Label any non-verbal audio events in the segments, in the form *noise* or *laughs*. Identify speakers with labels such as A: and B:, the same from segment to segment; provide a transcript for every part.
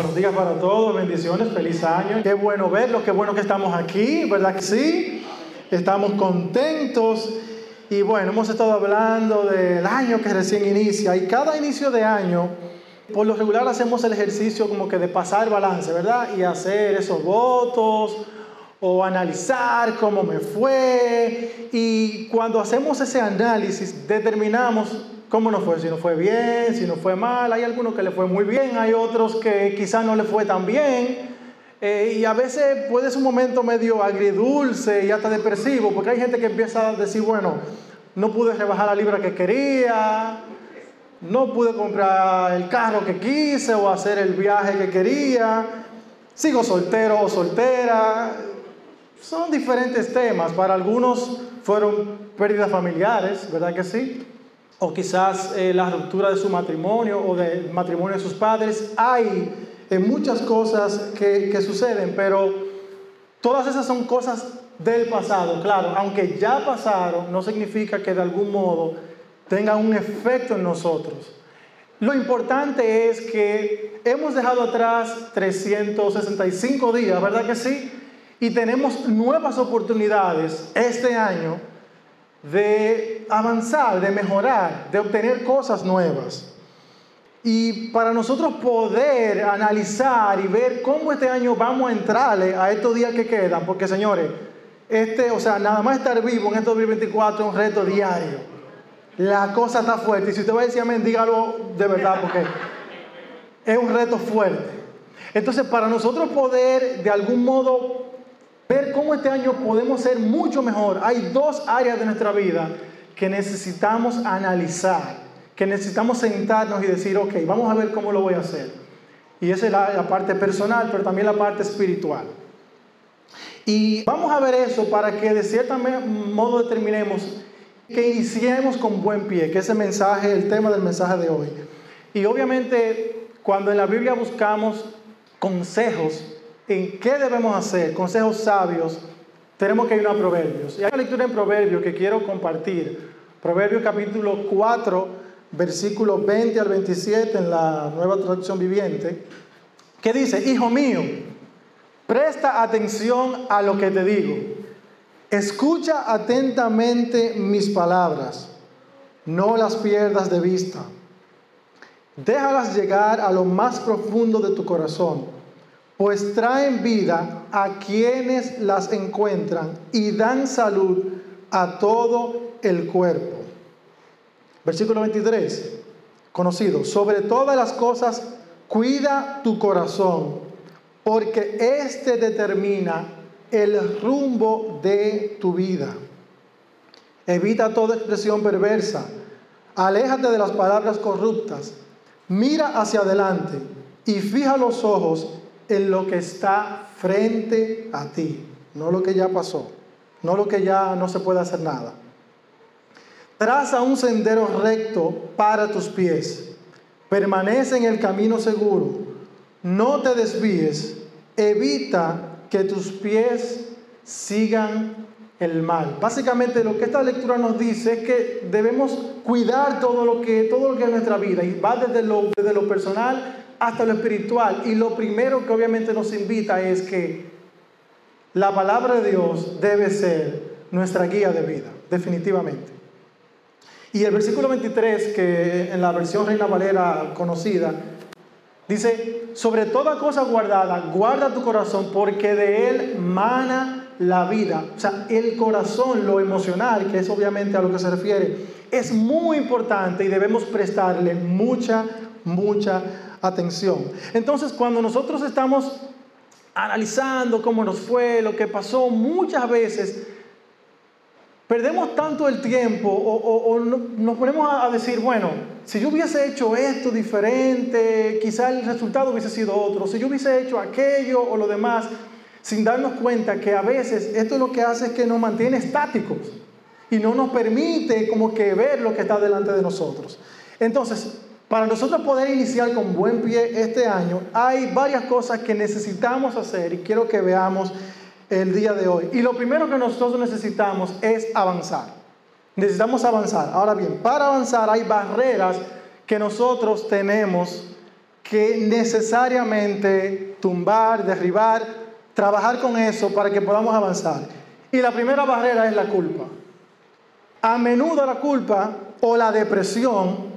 A: Buenos días para todos, bendiciones, feliz año. Qué bueno verlo, qué bueno que estamos aquí, ¿verdad que sí? Estamos contentos. Y bueno, hemos estado hablando del año que recién inicia y cada inicio de año, por lo regular hacemos el ejercicio como que de pasar balance, ¿verdad? Y hacer esos votos o analizar cómo me fue. Y cuando hacemos ese análisis, determinamos cómo nos fue, si nos fue bien, si nos fue mal. Hay algunos que le fue muy bien, hay otros que quizás no le fue tan bien. Eh, y a veces puede ser un momento medio agridulce y hasta depresivo, porque hay gente que empieza a decir, bueno, no pude rebajar la libra que quería, no pude comprar el carro que quise o hacer el viaje que quería, sigo soltero o soltera. Son diferentes temas. Para algunos fueron pérdidas familiares, ¿verdad que sí? O quizás eh, la ruptura de su matrimonio o del matrimonio de sus padres. Hay eh, muchas cosas que, que suceden, pero todas esas son cosas del pasado, claro, aunque ya pasaron, no significa que de algún modo tengan un efecto en nosotros. Lo importante es que hemos dejado atrás 365 días, ¿verdad que sí? Y tenemos nuevas oportunidades este año de avanzar, de mejorar, de obtener cosas nuevas. Y para nosotros poder analizar y ver cómo este año vamos a entrarle a estos días que quedan, porque señores, este, o sea, nada más estar vivo en este 2024 es un reto diario. La cosa está fuerte. Y si usted va a decir amén, dígalo de verdad, porque es un reto fuerte. Entonces, para nosotros poder de algún modo ver cómo este año podemos ser mucho mejor. Hay dos áreas de nuestra vida que necesitamos analizar, que necesitamos sentarnos y decir, ok, vamos a ver cómo lo voy a hacer. Y esa es la, parte personal, pero también la parte espiritual. Y vamos a ver eso para que de cierto modo determinemos que iniciemos con buen pie, que ese mensaje, el tema del mensaje de hoy. Y obviamente cuando en la Biblia buscamos consejos, en qué debemos hacer, consejos sabios, tenemos que ir a Proverbios. Y hay una lectura en Proverbios que quiero compartir. Proverbios capítulo 4, versículo 20 al 27 en la nueva traducción viviente, que dice, Hijo mío, presta atención a lo que te digo. Escucha atentamente mis palabras. No las pierdas de vista. Déjalas llegar a lo más profundo de tu corazón pues traen vida a quienes las encuentran y dan salud a todo el cuerpo. Versículo 23, conocido, sobre todas las cosas, cuida tu corazón, porque éste determina el rumbo de tu vida. Evita toda expresión perversa, aléjate de las palabras corruptas, mira hacia adelante y fija los ojos en lo que está frente a ti, no lo que ya pasó, no lo que ya no se puede hacer nada. Traza un sendero recto para tus pies, permanece en el camino seguro, no te desvíes, evita que tus pies sigan el mal. Básicamente lo que esta lectura nos dice es que debemos cuidar todo lo que, todo lo que es nuestra vida y va desde lo, desde lo personal hasta lo espiritual. Y lo primero que obviamente nos invita es que la palabra de Dios debe ser nuestra guía de vida, definitivamente. Y el versículo 23, que en la versión Reina Valera conocida, dice, sobre toda cosa guardada, guarda tu corazón porque de él mana la vida. O sea, el corazón, lo emocional, que es obviamente a lo que se refiere, es muy importante y debemos prestarle mucha, mucha atención. Entonces, cuando nosotros estamos analizando cómo nos fue, lo que pasó, muchas veces perdemos tanto el tiempo o, nos ponemos a decir, bueno, si yo hubiese hecho esto diferente, quizá el resultado hubiese sido otro, si yo hubiese hecho aquello o lo demás, sin darnos cuenta que a veces esto lo que hace es que nos mantiene estáticos y no nos permite como que ver lo que está delante de nosotros. Entonces, para nosotros poder iniciar con buen pie este año, hay varias cosas que necesitamos hacer y quiero que veamos el día de hoy. Y lo primero que nosotros necesitamos es avanzar. Necesitamos avanzar. Ahora bien, para avanzar hay barreras que nosotros tenemos que necesariamente tumbar, derribar, trabajar con eso para que podamos avanzar. Y la primera barrera es la culpa. A menudo la culpa o la depresión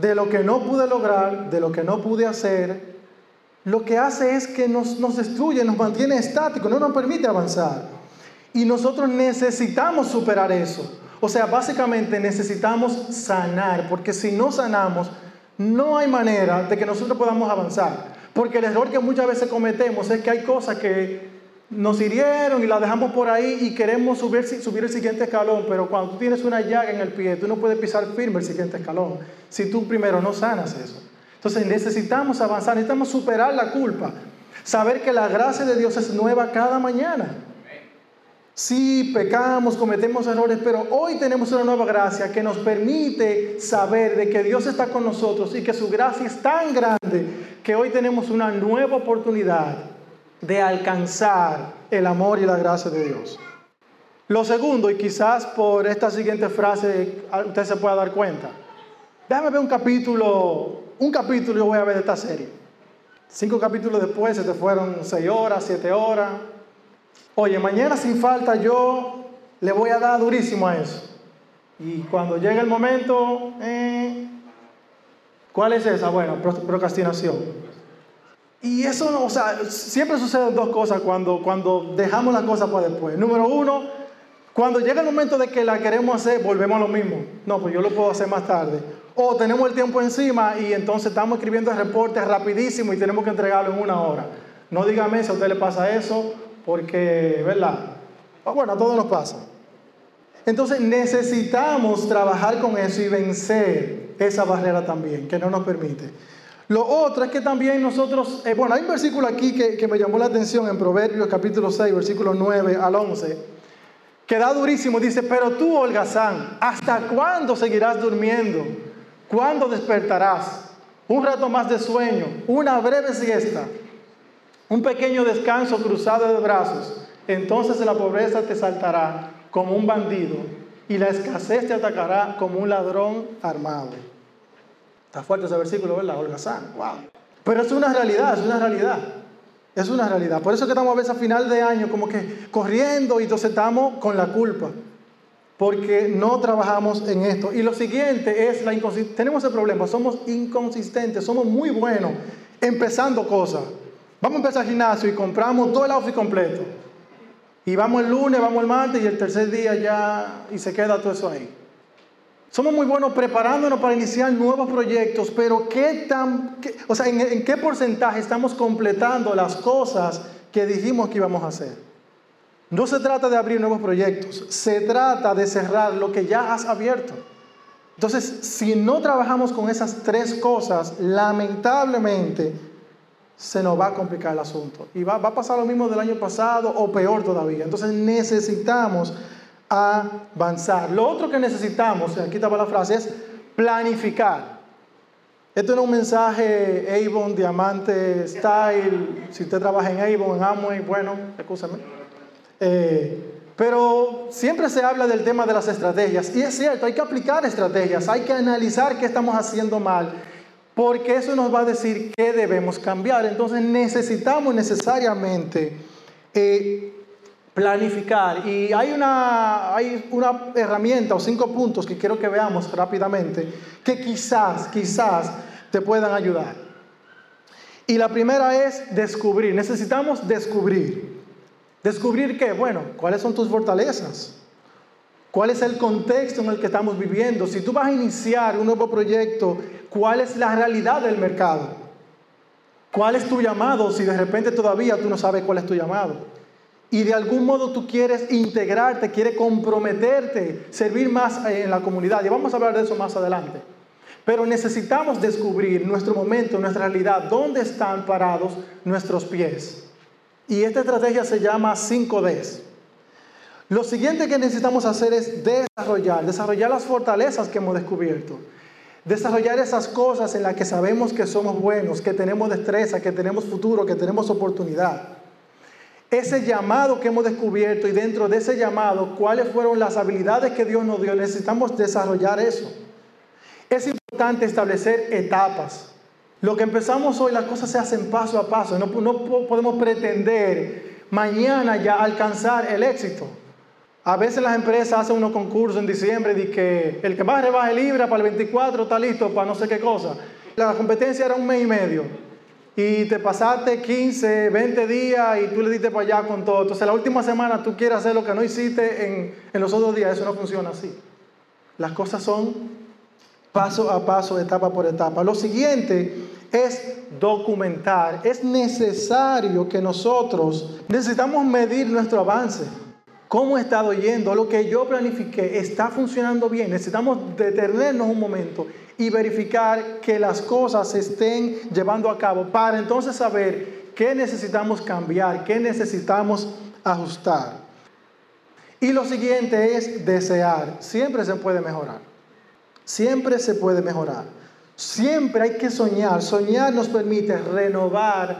A: de lo que no pude lograr, de lo que no pude hacer, lo que hace es que nos, destruye, nos mantiene estáticos, no nos permite avanzar. Y nosotros necesitamos superar eso. O sea, básicamente necesitamos sanar, porque si no sanamos, no hay manera de que nosotros podamos avanzar. Porque el error que muchas veces cometemos es que hay cosas que nos hirieron y las dejamos por ahí y queremos subir, subir el siguiente escalón, pero cuando tú tienes una llaga en el pie, tú no puedes pisar firme el siguiente escalón si tú primero no sanas eso. Entonces necesitamos avanzar, necesitamos superar la culpa, saber que la gracia de Dios es nueva cada mañana. Sí, pecamos, cometemos errores, pero hoy tenemos una nueva gracia que nos permite saber de que Dios está con nosotros y que su gracia es tan grande que hoy tenemos una nueva oportunidad de alcanzar el amor y la gracia de Dios. Lo segundo, y quizás por esta siguiente frase usted se pueda dar cuenta, déjame ver un capítulo, un capítulo yo voy a ver de esta serie. Cinco capítulos después se te fueron seis horas, siete horas. Oye, mañana sin falta yo le voy a dar durísimo a eso. Y cuando llega el momento, eh, ¿cuál es esa? Bueno, procrastinación. Y eso, o sea, siempre suceden dos cosas cuando, cuando dejamos la cosa para después. Número uno, cuando llega el momento de que la queremos hacer, volvemos a lo mismo. No, pues yo lo puedo hacer más tarde. O tenemos el tiempo encima y entonces estamos escribiendo el reporte rapidísimo y tenemos que entregarlo en una hora. No dígame si a usted le pasa eso porque, ¿verdad? Ah, bueno, a todos nos pasa. Entonces necesitamos trabajar con eso y vencer esa barrera también, que no nos permite. Lo otro es que también nosotros, eh, bueno, hay un versículo aquí que, me llamó la atención en Proverbios capítulo 6, versículo 9 al 11, que da durísimo, dice, pero tú, holgazán, ¿hasta cuándo seguirás durmiendo? ¿Cuándo despertarás? Un rato más de sueño, una breve siesta un pequeño descanso cruzado de brazos, entonces la pobreza te saltará como un bandido y la escasez te atacará como un ladrón armado. Está fuerte ese versículo, ¿verdad? Olga San, wow. Pero es una realidad, es una realidad. Es una realidad. Por eso que estamos a veces a final de año como que corriendo y entonces estamos con la culpa. Porque no trabajamos en esto. Y lo siguiente es la inconsistencia. Tenemos el problema, somos inconsistentes, somos muy buenos empezando cosas. Vamos a empezar el gimnasio y compramos todo el outfit completo. Y vamos el lunes, vamos el martes y el tercer día ya y se queda todo eso ahí. Somos muy buenos preparándonos para iniciar nuevos proyectos, pero ¿qué tan, o sea, ¿en, ¿en qué porcentaje estamos completando las cosas que dijimos que íbamos a hacer? No se trata de abrir nuevos proyectos, se trata de cerrar lo que ya has abierto. Entonces, si no trabajamos con esas tres cosas, lamentablemente se nos va a complicar el asunto. Y va, a pasar lo mismo del año pasado o peor todavía. Entonces necesitamos avanzar. Lo otro que necesitamos, aquí estaba la frase, es planificar. Esto no es un mensaje Avon, Diamante, Style. Si usted trabaja en Avon, en Amway, bueno, escúchame. Eh, pero siempre se habla del tema de las estrategias. Y es cierto, hay que aplicar estrategias, hay que analizar qué estamos haciendo mal porque eso nos va a decir qué debemos cambiar. Entonces necesitamos necesariamente eh, planificar. Y hay una, hay una herramienta o cinco puntos que quiero que veamos rápidamente que quizás, quizás te puedan ayudar. Y la primera es descubrir. Necesitamos descubrir. ¿Descubrir qué? Bueno, ¿cuáles son tus fortalezas? ¿Cuál es el contexto en el que estamos viviendo? Si tú vas a iniciar un nuevo proyecto, cuál es la realidad del mercado. ¿Cuál es tu llamado si de repente todavía tú no sabes cuál es tu llamado? Y de algún modo tú quieres integrarte, quieres comprometerte, servir más en la comunidad. Y vamos a hablar de eso más adelante. Pero necesitamos descubrir nuestro momento, nuestra realidad, dónde están parados nuestros pies. Y esta estrategia se llama 5Ds. Lo siguiente que necesitamos hacer es desarrollar, desarrollar las fortalezas que hemos descubierto. Desarrollar esas cosas en las que sabemos que somos buenos, que tenemos destreza, que tenemos futuro, que tenemos oportunidad. Ese llamado que hemos descubierto y dentro de ese llamado, cuáles fueron las habilidades que Dios nos dio, necesitamos desarrollar eso. Es importante establecer etapas. Lo que empezamos hoy, las cosas se hacen paso a paso. No, podemos pretender mañana ya alcanzar el éxito. A veces las empresas hacen unos concursos en diciembre de que el que más rebaje libra para el 24 está listo para no sé qué cosa. La competencia era un mes y medio. Y te pasaste 15, 20 días y tú le diste para allá con todo. Entonces la última semana tú quieres hacer lo que no hiciste en, en los otros días. Eso no funciona así. Las cosas son paso a paso, etapa por etapa. Lo siguiente es documentar. Es necesario que nosotros necesitamos medir nuestro avance. ¿Cómo he estado yendo? Lo que yo planifiqué está funcionando bien. Necesitamos detenernos un momento y verificar que las cosas se estén llevando a cabo para entonces saber qué necesitamos cambiar, qué necesitamos ajustar. Y lo siguiente es desear. Siempre se puede mejorar. Siempre se puede mejorar. Siempre hay que soñar. Soñar nos permite renovar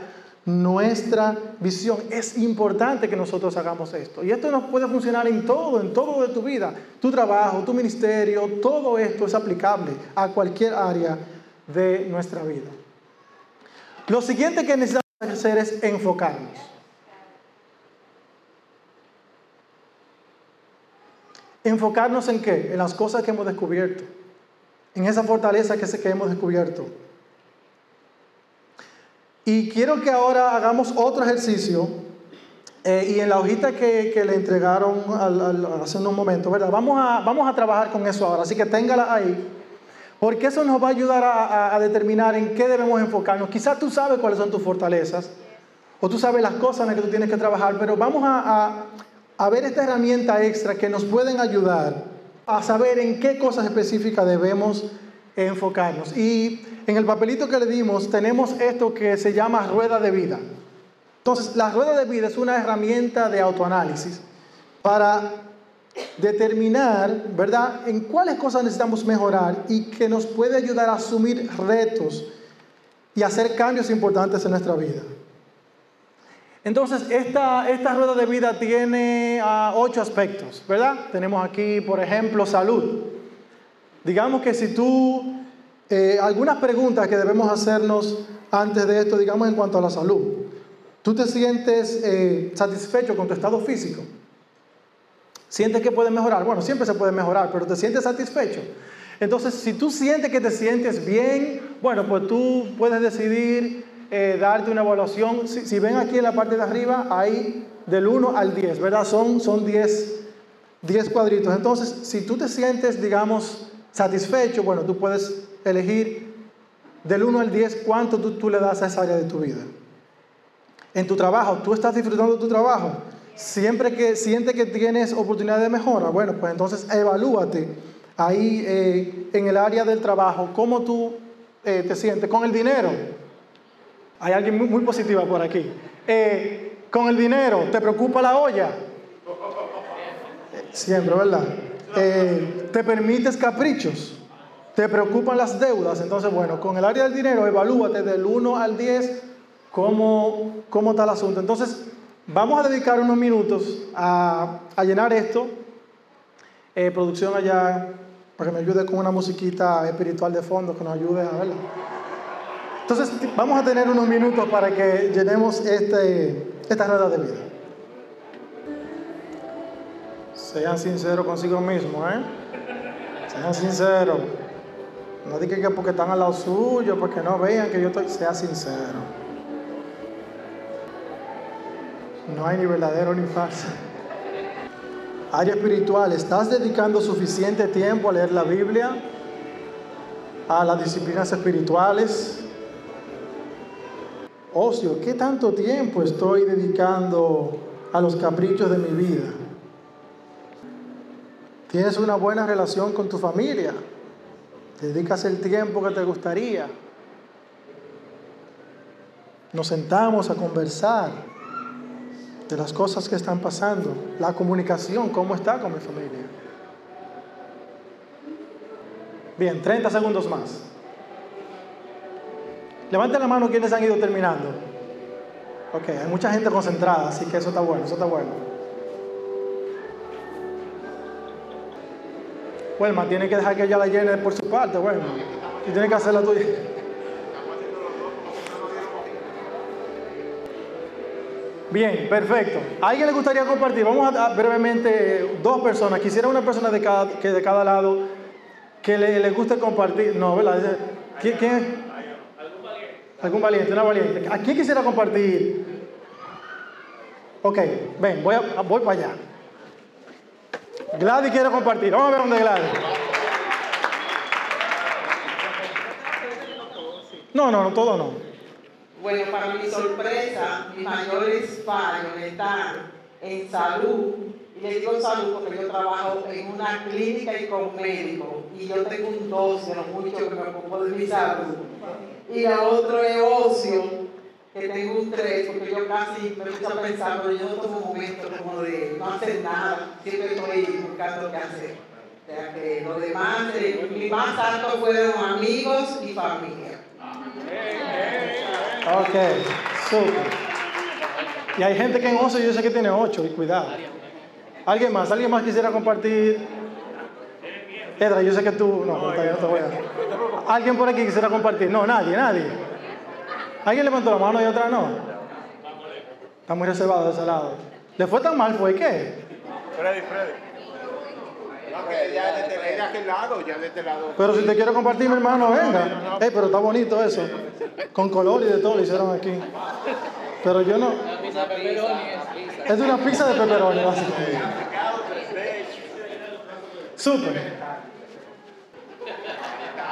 A: nuestra visión. Es importante que nosotros hagamos esto. Y esto nos puede funcionar en todo, en todo de tu vida. Tu trabajo, tu ministerio, todo esto es aplicable a cualquier área de nuestra vida. Lo siguiente que necesitamos hacer es enfocarnos. Enfocarnos en qué? En las cosas que hemos descubierto en esa fortaleza que, que hemos descubierto. Y quiero que ahora hagamos otro ejercicio. Eh, y en la hojita que, que le entregaron hace unos momentos, ¿verdad? Vamos a, vamos a trabajar con eso ahora. Así que téngala ahí. Porque eso nos va a ayudar a, a, determinar en qué debemos enfocarnos. Quizás tú sabes cuáles son tus fortalezas. O tú sabes las cosas en las que tú tienes que trabajar. Pero vamos a, a ver esta herramienta extra que nos pueden ayudar a saber en qué cosas específicas debemos enfocarnos. Y en el papelito que le dimos tenemos esto que se llama rueda de vida. Entonces, la rueda de vida es una herramienta de autoanálisis para determinar, ¿verdad?, en cuáles cosas necesitamos mejorar y que nos puede ayudar a asumir retos y hacer cambios importantes en nuestra vida. Entonces, esta, esta rueda de vida tiene uh, ocho aspectos, ¿verdad? Tenemos aquí, por ejemplo, salud. Digamos que si tú, eh, algunas preguntas que debemos hacernos antes de esto, digamos en cuanto a la salud. ¿Tú te sientes eh, satisfecho con tu estado físico? ¿Sientes que puedes mejorar? Bueno, siempre se puede mejorar, pero ¿te sientes satisfecho? Entonces, si tú sientes que te sientes bien, bueno, pues tú puedes decidir eh, darte una evaluación. Si, ven aquí en la parte de arriba, hay del 1 al 10, ¿verdad? Son, son 10, 10 cuadritos. Entonces, si tú te sientes, digamos, satisfecho, bueno, tú puedes elegir del 1 al 10 cuánto tú, tú le das a esa área de tu vida. En tu trabajo, tú estás disfrutando de tu trabajo. Siempre que sientes que tienes oportunidad de mejora, bueno, pues entonces evalúate ahí eh, en el área del trabajo, cómo tú eh, te sientes con el dinero. Hay alguien muy, positiva por aquí. Eh, con el dinero, ¿te preocupa la olla? Siempre, ¿verdad? Eh, ¿Te permites caprichos? ¿Te preocupan las deudas? Entonces, bueno, con el área del dinero, evalúate del 1 al 10 cómo, cómo está el asunto. Entonces, vamos a dedicar unos minutos a, llenar esto. Eh, producción allá, para que me ayude con una musiquita espiritual de fondo, que nos ayude a verla. Entonces, vamos a tener unos minutos para que llenemos este, esta rueda de vida. Sean sinceros consigo mismo, ¿eh? Sean sinceros. No digan que porque están al lado suyo, porque no vean que yo estoy. Sea sincero. No hay ni verdadero ni falso. Área espiritual, ¿estás dedicando suficiente tiempo a leer la Biblia? A las disciplinas espirituales? Ocio, ¿qué tanto tiempo estoy dedicando a los caprichos de mi vida? ¿Tienes una buena relación con tu familia? ¿Dedicas el tiempo que te gustaría? Nos sentamos a conversar de las cosas que están pasando, la comunicación, cómo está con mi familia. Bien, 30 segundos más. Levanten la mano quienes han ido terminando. Ok, hay mucha gente concentrada, así que eso está bueno, eso está bueno. Wilma, tiene que dejar que ella la llene por su parte, Wilma. Tú tienes que hacer la tuya. Bien, perfecto. ¿A alguien le gustaría compartir? Vamos a, a brevemente dos personas. Quisiera una persona de cada, que de cada lado que le, guste compartir. No, ¿verdad? ¿Quién? ¿Algún valiente? ¿Algún valiente? Una valiente. ¿A quién quisiera compartir? Ok, ven, voy, a, voy para allá. Gladys quiere compartir. Vamos a ver dónde Gladys. No, no, no, todo no.
B: Bueno, para mi sorpresa, mis mayores fallos están en salud. Y le digo salud porque yo trabajo en una clínica y con médico. Y yo tengo un dos de lo mucho que me ocupo de mi salud. Y el otro es ocio, que tengo un tres, porque yo casi me empiezo a pensar, pero yo no tomo momentos como de no hacer nada. Siempre estoy buscando qué hacer. O sea que lo demás, eh, mi más alto fueron amigos y familia.
A: Ok, super. Y hay gente que en 11 yo sé que tiene 8, y cuidado. ¿Alguien más? ¿Alguien más quisiera compartir? Edra, yo sé que tú. No, no, no te voy a. ¿Alguien por aquí quisiera compartir? No, nadie, nadie. ¿Alguien levantó la mano y otra no? Está muy reservado de ese lado. ¿Le fue tan mal? ¿Fue qué?
C: Freddy, Freddy.
A: Pero si te quiero compartir, mi hermano, venga. pero está bonito eso. Con color y de todo lo hicieron aquí. Pero yo no. Es una pizza de pepperoni, básicamente. Súper.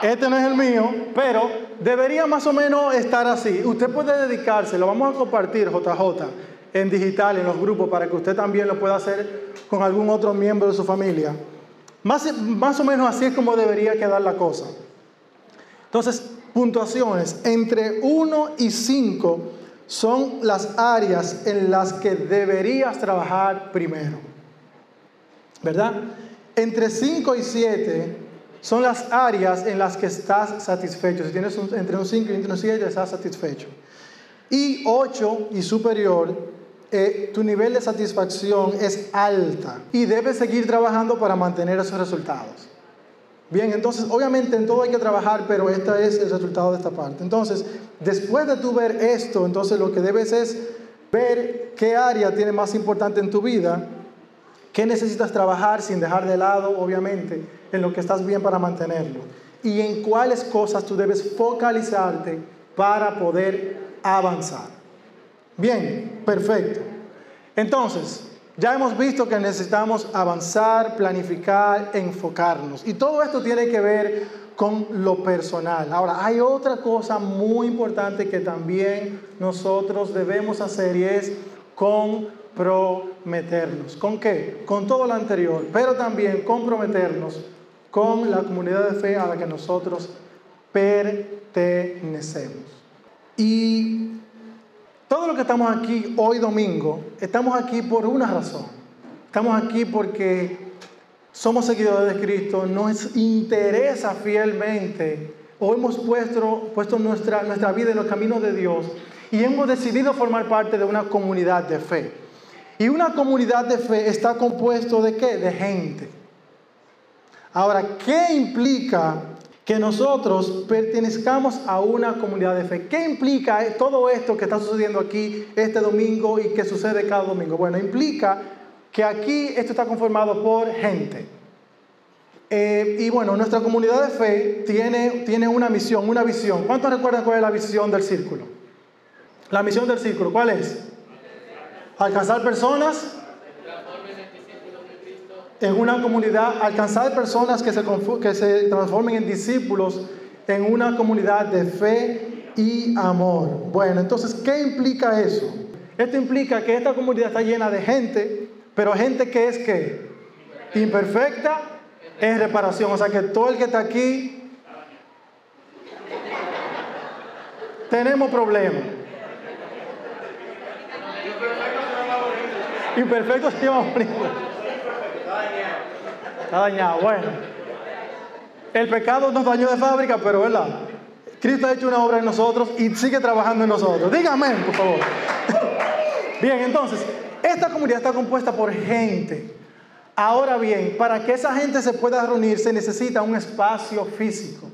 A: Este no es el mío, pero debería más o menos estar así. Usted puede dedicarse, lo vamos a compartir, JJ, en digital, en los grupos, para que usted también lo pueda hacer con algún otro miembro de su familia. Más, o menos así es como debería quedar la cosa. Entonces, puntuaciones entre 1 y 5 son las áreas en las que deberías trabajar primero. ¿Verdad? Entre 5 y 7 son las áreas en las que estás satisfecho. Si tienes entre un 5 y un 7, estás satisfecho. Y 8 y superior eh, tu nivel de satisfacción es alta y debes seguir trabajando para mantener esos resultados. Bien, entonces obviamente en todo hay que trabajar, pero este es el resultado de esta parte. Entonces, después de tú ver esto, entonces lo que debes es ver qué área tiene más importante en tu vida, qué necesitas trabajar sin dejar de lado, obviamente, en lo que estás bien para mantenerlo. Y en cuáles cosas tú debes focalizarte para poder avanzar. Bien, perfecto. Entonces, ya hemos visto que necesitamos avanzar, planificar, enfocarnos. Y todo esto tiene que ver con lo personal. Ahora, hay otra cosa muy importante que también nosotros debemos hacer y es comprometernos. ¿Con qué? Con todo lo anterior, pero también comprometernos con la comunidad de fe a la que nosotros pertenecemos. Y todo lo que estamos aquí hoy domingo, estamos aquí por una razón. Estamos aquí porque somos seguidores de Cristo, nos interesa fielmente o hemos puesto, puesto nuestra, nuestra vida en los caminos de Dios y hemos decidido formar parte de una comunidad de fe. Y una comunidad de fe está compuesto de qué? De gente. Ahora, ¿qué implica que nosotros pertenezcamos a una comunidad de fe. ¿Qué implica todo esto que está sucediendo aquí este domingo y que sucede cada domingo? Bueno, implica que aquí esto está conformado por gente. Eh, y bueno, nuestra comunidad de fe tiene, tiene una misión, una visión. ¿Cuántos recuerdan cuál es la visión del círculo? La misión del círculo, ¿cuál es? Alcanzar personas en una comunidad, alcanzar personas que se, que se transformen en discípulos en una comunidad de fe y amor. Bueno, entonces, ¿qué implica eso? Esto implica que esta comunidad está llena de gente, pero gente que es que imperfecta en reparación. O sea que todo el que está aquí tenemos problemas. Imperfectos se llama Está dañado. Bueno, el pecado nos dañó de fábrica, pero ¿verdad? Cristo ha hecho una obra en nosotros y sigue trabajando en nosotros. Dígame, por favor. *laughs* Bien, entonces, esta comunidad está compuesta por gente. Ahora bien, para que esa gente se pueda reunir se necesita un espacio físico,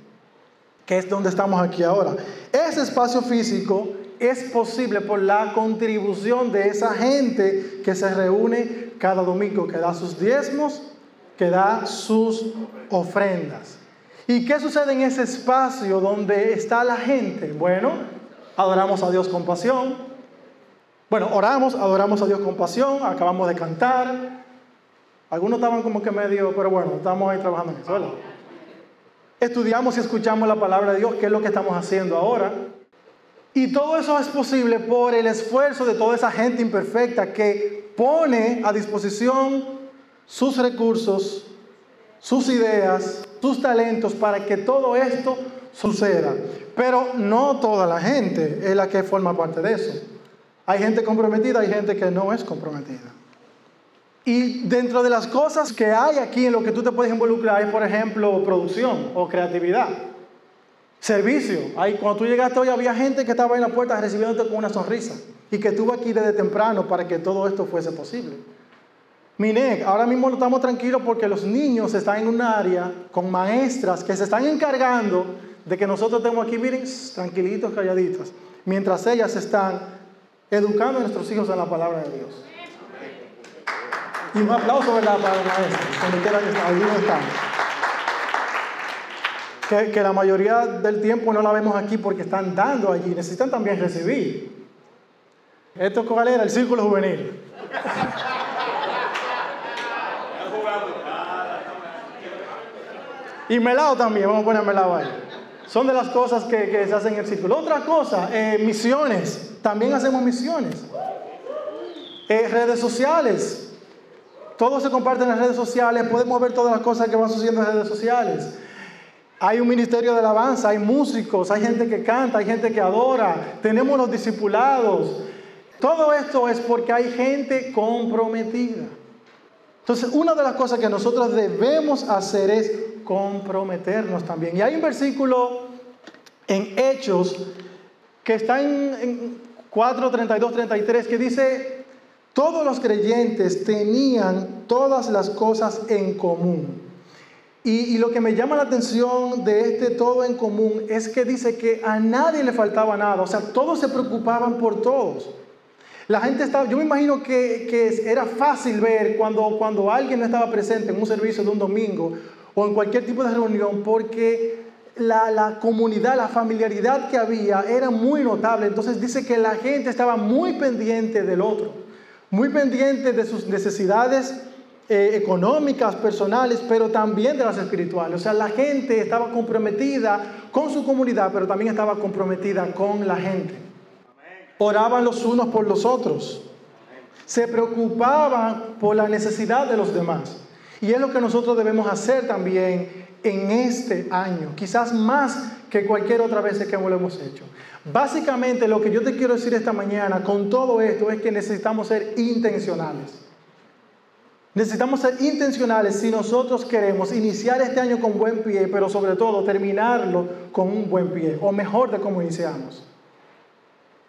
A: que es donde estamos aquí ahora. Ese espacio físico es posible por la contribución de esa gente que se reúne cada domingo, que da sus diezmos, que da sus ofrendas. ¿Y qué sucede en ese espacio donde está la gente? Bueno, adoramos a Dios con pasión. Bueno, oramos, adoramos a Dios con pasión, acabamos de cantar. Algunos estaban como que medio, pero bueno, estamos ahí trabajando en eso, ¿verdad? Estudiamos y escuchamos la palabra de Dios, que es lo que estamos haciendo ahora. Y todo eso es posible por el esfuerzo de toda esa gente imperfecta que pone a disposición sus recursos, sus ideas, sus talentos para que todo esto suceda. Pero no toda la gente es la que forma parte de eso. Hay gente comprometida, hay gente que no es comprometida. Y dentro de las cosas que hay aquí en lo que tú te puedes involucrar hay, por ejemplo, producción o creatividad. Servicio. Ahí, cuando tú llegaste hoy había gente que estaba en la puerta recibiéndote con una sonrisa y que estuvo aquí desde temprano para que todo esto fuese posible. Minec, ahora mismo estamos tranquilos porque los niños están en un área con maestras que se están encargando de que nosotros estemos aquí, miren, tranquilitos, calladitos, mientras ellas están educando a nuestros hijos en la palabra de Dios. Y un aplauso, ¿verdad?, para los maestros, donde quiera que están que, la mayoría del tiempo no la vemos aquí porque están dando allí, necesitan también recibir. ¿Esto cuál era? El círculo juvenil. Y melado también, vamos a poner melado ahí. Son de las cosas que, se hacen en el círculo. Otra cosa, eh, misiones. También hacemos misiones. Eh, redes sociales. Todo se comparte en las redes sociales. Podemos ver todas las cosas que van sucediendo en redes sociales. Hay un ministerio de alabanza, hay músicos, hay gente que canta, hay gente que adora, tenemos los discipulados. Todo esto es porque hay gente comprometida. Entonces, una de las cosas que nosotros debemos hacer es comprometernos también. Y hay un versículo en Hechos que está en, en 4, 32, 33 que dice, todos los creyentes tenían todas las cosas en común. Y, lo que me llama la atención de este todo en común es que dice que a nadie le faltaba nada, o sea, todos se preocupaban por todos. La gente estaba, yo me imagino que, que, era fácil ver cuando, cuando alguien no estaba presente en un servicio de un domingo o en cualquier tipo de reunión, porque la, la, comunidad, la familiaridad que había era muy notable. Entonces dice que la gente estaba muy pendiente del otro, muy pendiente de sus necesidades eh, económicas, personales, pero también de las espirituales. O sea, la gente estaba comprometida con su comunidad, pero también estaba comprometida con la gente. Oraban los unos por los otros. Se preocupaban por la necesidad de los demás. Y es lo que nosotros debemos hacer también en este año, quizás más que cualquier otra vez que lo hemos hecho. Básicamente lo que yo te quiero decir esta mañana con todo esto es que necesitamos ser intencionales. Necesitamos ser intencionales si nosotros queremos iniciar este año con buen pie, pero sobre todo terminarlo con un buen pie, o mejor de cómo iniciamos.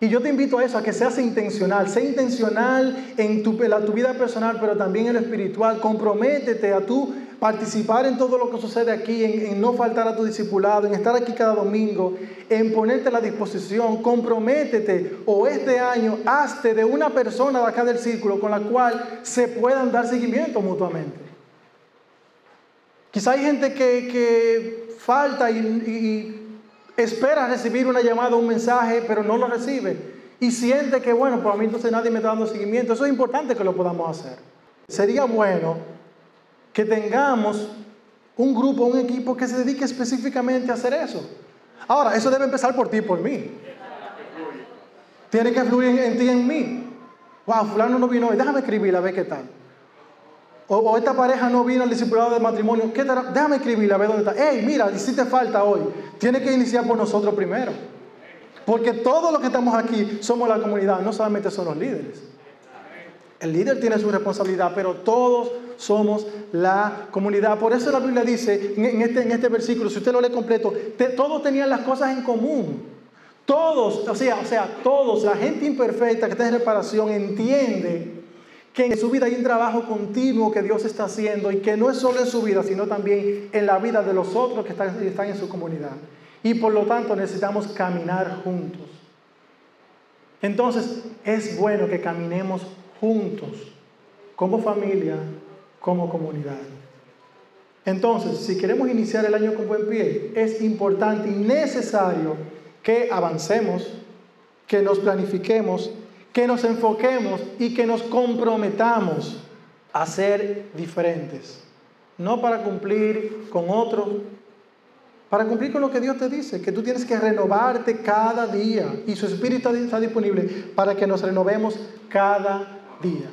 A: Y yo te invito a eso, a que seas intencional. Sé intencional en tu, vida personal, pero también en lo espiritual. Comprométete a tú participar en todo lo que sucede aquí, en, no faltar a tu discipulado, en estar aquí cada domingo, en ponerte a la disposición, comprométete o este año hazte de una persona de acá del círculo con la cual se puedan dar seguimiento mutuamente. Quizá hay gente que, falta y espera recibir una llamada un mensaje, pero no lo recibe. Y siente que, bueno, por mí entonces nadie me está dando seguimiento. Eso es importante que lo podamos hacer. Sería bueno que tengamos un grupo, un equipo que se dedique específicamente a hacer eso. Ahora, eso debe empezar por ti por mí. Tiene que fluir en, ti y en mí. Wow, fulano no vino hoy, déjame escribirla, a ver qué tal. O, esta pareja no vino al discipulado de matrimonio, déjame escribirla, a ver dónde está. Hey, mira, hiciste falta hoy. Tiene que iniciar por nosotros primero. Porque todos los que estamos aquí somos la comunidad, no solamente son los líderes. El líder tiene su responsabilidad, pero todos somos la comunidad. Por eso la Biblia dice en este, en este versículo, si usted lo lee completo, todos tenían las cosas en común. Todos, o sea, o sea, todos, la gente imperfecta que está en reparación entiende que en su vida hay un trabajo continuo que Dios está haciendo y que no es solo en su vida, sino también en la vida de los otros que están, en su comunidad. Y por lo tanto necesitamos caminar juntos. Entonces, es bueno que caminemos juntos, como familia, como comunidad. Entonces, si queremos iniciar el año con buen pie, es importante y necesario que avancemos, que nos planifiquemos, que nos enfoquemos y que nos comprometamos a ser diferentes. No para cumplir con otro, para cumplir con lo que Dios te dice, que tú tienes que renovarte cada día y su Espíritu está disponible para que nos renovemos cada día.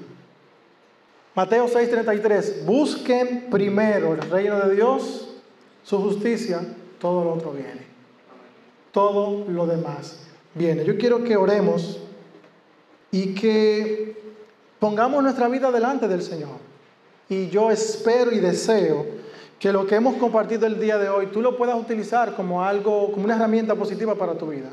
A: Mateo 6:33, busquen primero el reino de Dios, su justicia, todo lo otro viene. Todo lo demás viene. Yo quiero que oremos y que pongamos nuestra vida delante del Señor. Y yo espero y deseo que lo que hemos compartido el día de hoy tú lo puedas utilizar como algo, como una herramienta positiva para tu vida.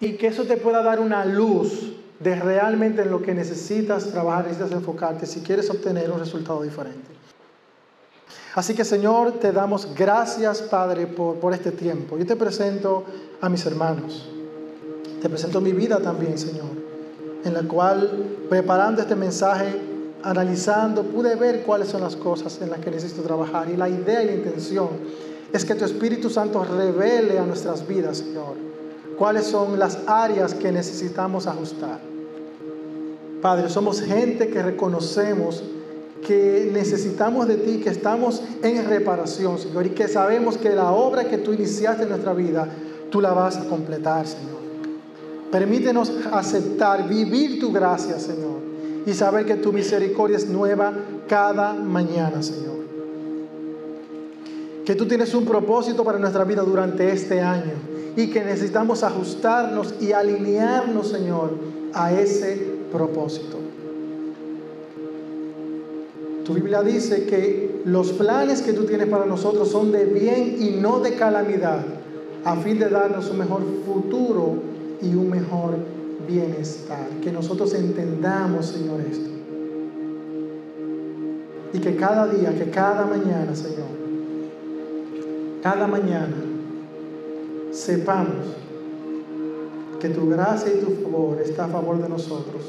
A: Y que eso te pueda dar una luz de realmente en lo que necesitas trabajar, necesitas enfocarte si quieres obtener un resultado diferente. Así que Señor, te damos gracias, Padre, por, por este tiempo. Yo te presento a mis hermanos. Te presento mi vida también, Señor, en la cual, preparando este mensaje, analizando, pude ver cuáles son las cosas en las que necesito trabajar. Y la idea y la intención es que tu Espíritu Santo revele a nuestras vidas, Señor cuáles son las áreas que necesitamos ajustar. Padre, somos gente que reconocemos que necesitamos de ti, que estamos en reparación, Señor, y que sabemos que la obra que tú iniciaste en nuestra vida, tú la vas a completar, Señor. Permítenos aceptar, vivir tu gracia, Señor, y saber que tu misericordia es nueva cada mañana, Señor. Que tú tienes un propósito para nuestra vida durante este año y que necesitamos ajustarnos y alinearnos, Señor, a ese propósito. Tu Biblia dice que los planes que tú tienes para nosotros son de bien y no de calamidad, a fin de darnos un mejor futuro y un mejor bienestar. Que nosotros entendamos, Señor, esto. Y que cada día, que cada mañana, Señor, cada mañana sepamos que tu gracia y tu favor está a favor de nosotros,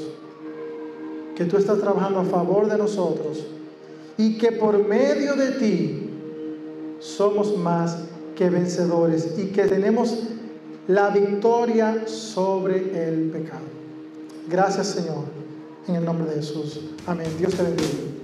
A: que tú estás trabajando a favor de nosotros y que por medio de ti somos más que vencedores y que tenemos la victoria sobre el pecado. Gracias Señor, en el nombre de Jesús. Amén. Dios te bendiga.